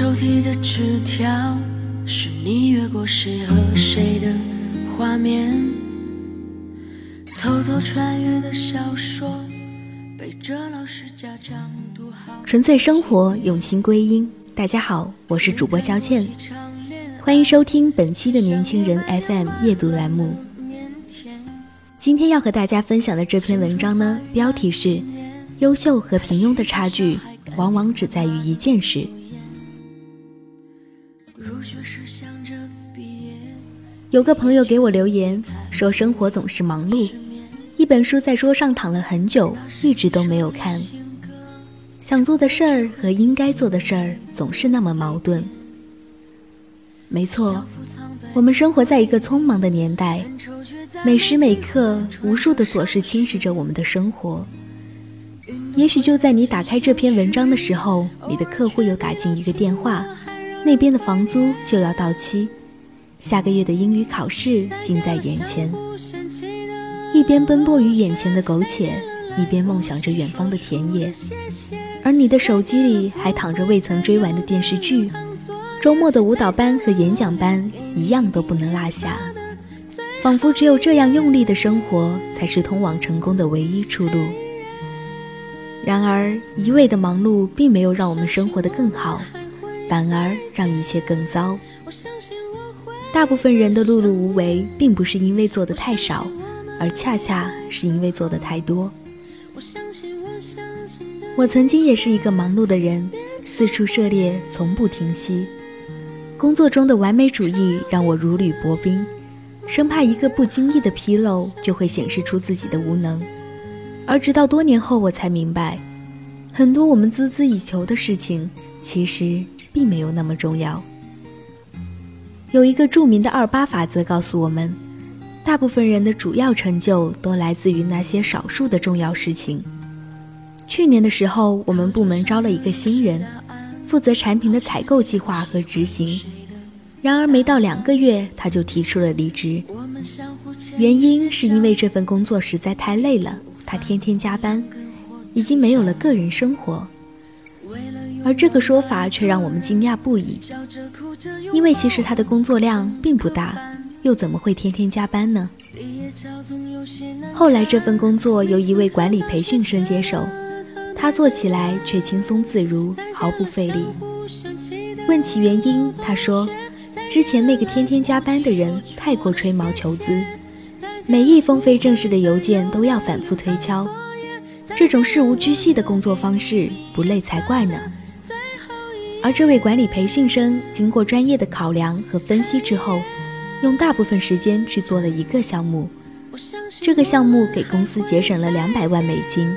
抽屉的纸条，是你越过谁和谁的画面。偷偷穿越的小说，背着老师家长读好。纯粹生活，用心归因。大家好，我是主播肖倩，欢迎收听本期的年轻人 FM 夜读栏目。今天要和大家分享的这篇文章呢，标题是“优秀和平庸的差距，往往只在于一件事”。有个朋友给我留言说，生活总是忙碌，一本书在桌上躺了很久，一直都没有看。想做的事儿和应该做的事儿总是那么矛盾。没错，我们生活在一个匆忙的年代，每时每刻，无数的琐事侵蚀着我们的生活。也许就在你打开这篇文章的时候，你的客户又打进一个电话。那边的房租就要到期，下个月的英语考试近在眼前。一边奔波于眼前的苟且，一边梦想着远方的田野。而你的手机里还躺着未曾追完的电视剧，周末的舞蹈班和演讲班一样都不能落下。仿佛只有这样用力的生活，才是通往成功的唯一出路。然而，一味的忙碌并没有让我们生活的更好。反而让一切更糟。大部分人的碌碌无为，并不是因为做的太少，而恰恰是因为做的太多。我曾经也是一个忙碌的人，四处涉猎，从不停息。工作中的完美主义让我如履薄冰，生怕一个不经意的纰漏就会显示出自己的无能。而直到多年后，我才明白，很多我们孜孜以求的事情，其实。并没有那么重要。有一个著名的二八法则告诉我们，大部分人的主要成就都来自于那些少数的重要事情。去年的时候，我们部门招了一个新人，负责产品的采购计划和执行。然而没到两个月，他就提出了离职，原因是因为这份工作实在太累了，他天天加班，已经没有了个人生活。而这个说法却让我们惊讶不已，因为其实他的工作量并不大，又怎么会天天加班呢？后来这份工作由一位管理培训生接手，他做起来却轻松自如，毫不费力。问起原因，他说，之前那个天天加班的人太过吹毛求疵，每一封非正式的邮件都要反复推敲，这种事无巨细的工作方式，不累才怪呢。而这位管理培训生经过专业的考量和分析之后，用大部分时间去做了一个项目，这个项目给公司节省了两百万美金，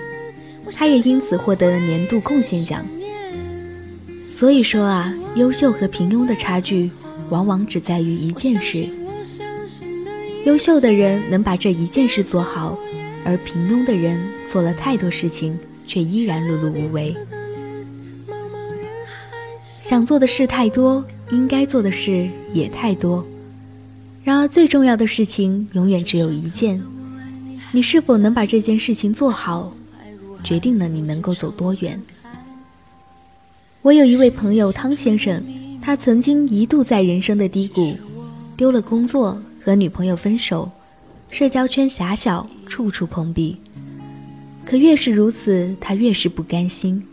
他也因此获得了年度贡献奖。所以说啊，优秀和平庸的差距，往往只在于一件事。优秀的人能把这一件事做好，而平庸的人做了太多事情，却依然碌碌无为。想做的事太多，应该做的事也太多。然而，最重要的事情永远只有一件。你是否能把这件事情做好，决定了你能够走多远。我有一位朋友汤先生，他曾经一度在人生的低谷，丢了工作，和女朋友分手，社交圈狭小，处处碰壁。可越是如此，他越是不甘心。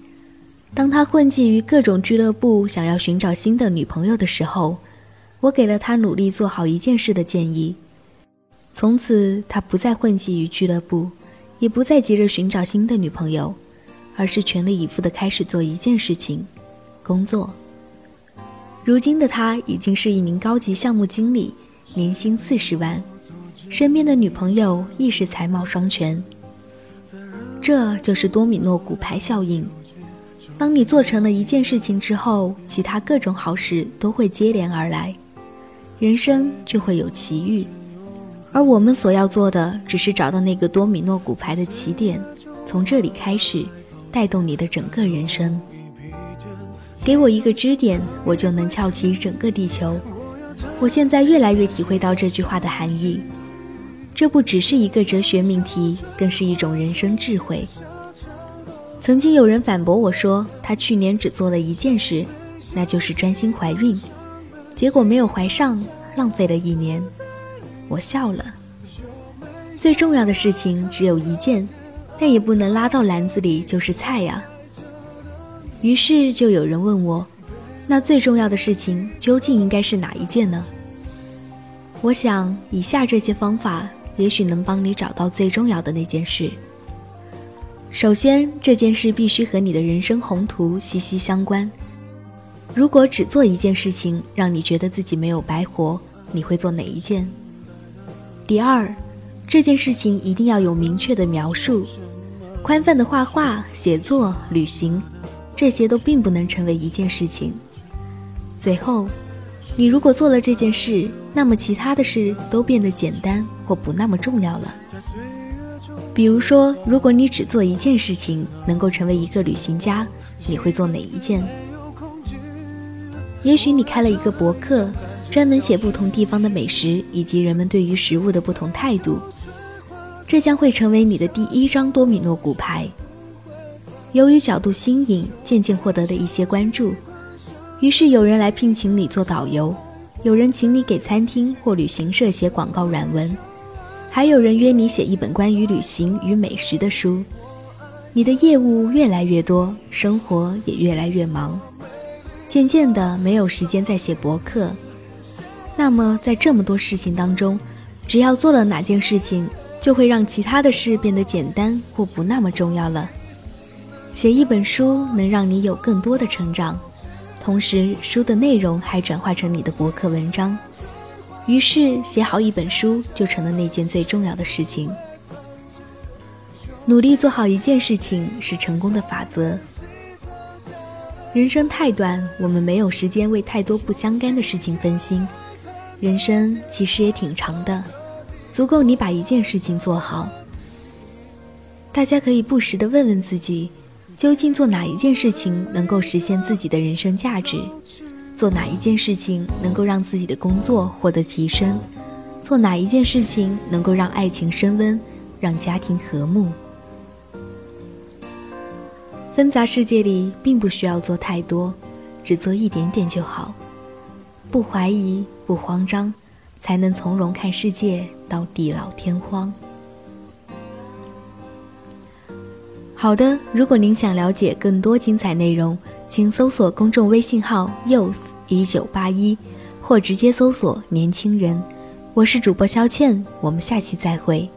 当他混迹于各种俱乐部，想要寻找新的女朋友的时候，我给了他努力做好一件事的建议。从此，他不再混迹于俱乐部，也不再急着寻找新的女朋友，而是全力以赴地开始做一件事情——工作。如今的他已经是一名高级项目经理，年薪四十万，身边的女朋友亦是才貌双全。这就是多米诺骨牌效应。当你做成了一件事情之后，其他各种好事都会接连而来，人生就会有奇遇。而我们所要做的，只是找到那个多米诺骨牌的起点，从这里开始，带动你的整个人生。给我一个支点，我就能翘起整个地球。我现在越来越体会到这句话的含义。这不只是一个哲学命题，更是一种人生智慧。曾经有人反驳我说，他去年只做了一件事，那就是专心怀孕，结果没有怀上，浪费了一年。我笑了。最重要的事情只有一件，但也不能拉到篮子里就是菜呀。于是就有人问我，那最重要的事情究竟应该是哪一件呢？我想，以下这些方法也许能帮你找到最重要的那件事。首先，这件事必须和你的人生宏图息息相关。如果只做一件事情，让你觉得自己没有白活，你会做哪一件？第二，这件事情一定要有明确的描述。宽泛的画画、写作、旅行。这些都并不能成为一件事情。最后，你如果做了这件事，那么其他的事都变得简单或不那么重要了。比如说，如果你只做一件事情，能够成为一个旅行家，你会做哪一件？也许你开了一个博客，专门写不同地方的美食以及人们对于食物的不同态度，这将会成为你的第一张多米诺骨牌。由于角度新颖，渐渐获得了一些关注，于是有人来聘请你做导游，有人请你给餐厅或旅行社写广告软文，还有人约你写一本关于旅行与美食的书。你的业务越来越多，生活也越来越忙，渐渐的没有时间再写博客。那么在这么多事情当中，只要做了哪件事情，就会让其他的事变得简单或不那么重要了。写一本书能让你有更多的成长，同时书的内容还转化成你的博客文章，于是写好一本书就成了那件最重要的事情。努力做好一件事情是成功的法则。人生太短，我们没有时间为太多不相干的事情分心。人生其实也挺长的，足够你把一件事情做好。大家可以不时地问问自己。究竟做哪一件事情能够实现自己的人生价值？做哪一件事情能够让自己的工作获得提升？做哪一件事情能够让爱情升温，让家庭和睦？纷杂世界里，并不需要做太多，只做一点点就好。不怀疑，不慌张，才能从容看世界到地老天荒。好的，如果您想了解更多精彩内容，请搜索公众微信号 youth 一九八一，或直接搜索年轻人。我是主播肖倩，我们下期再会。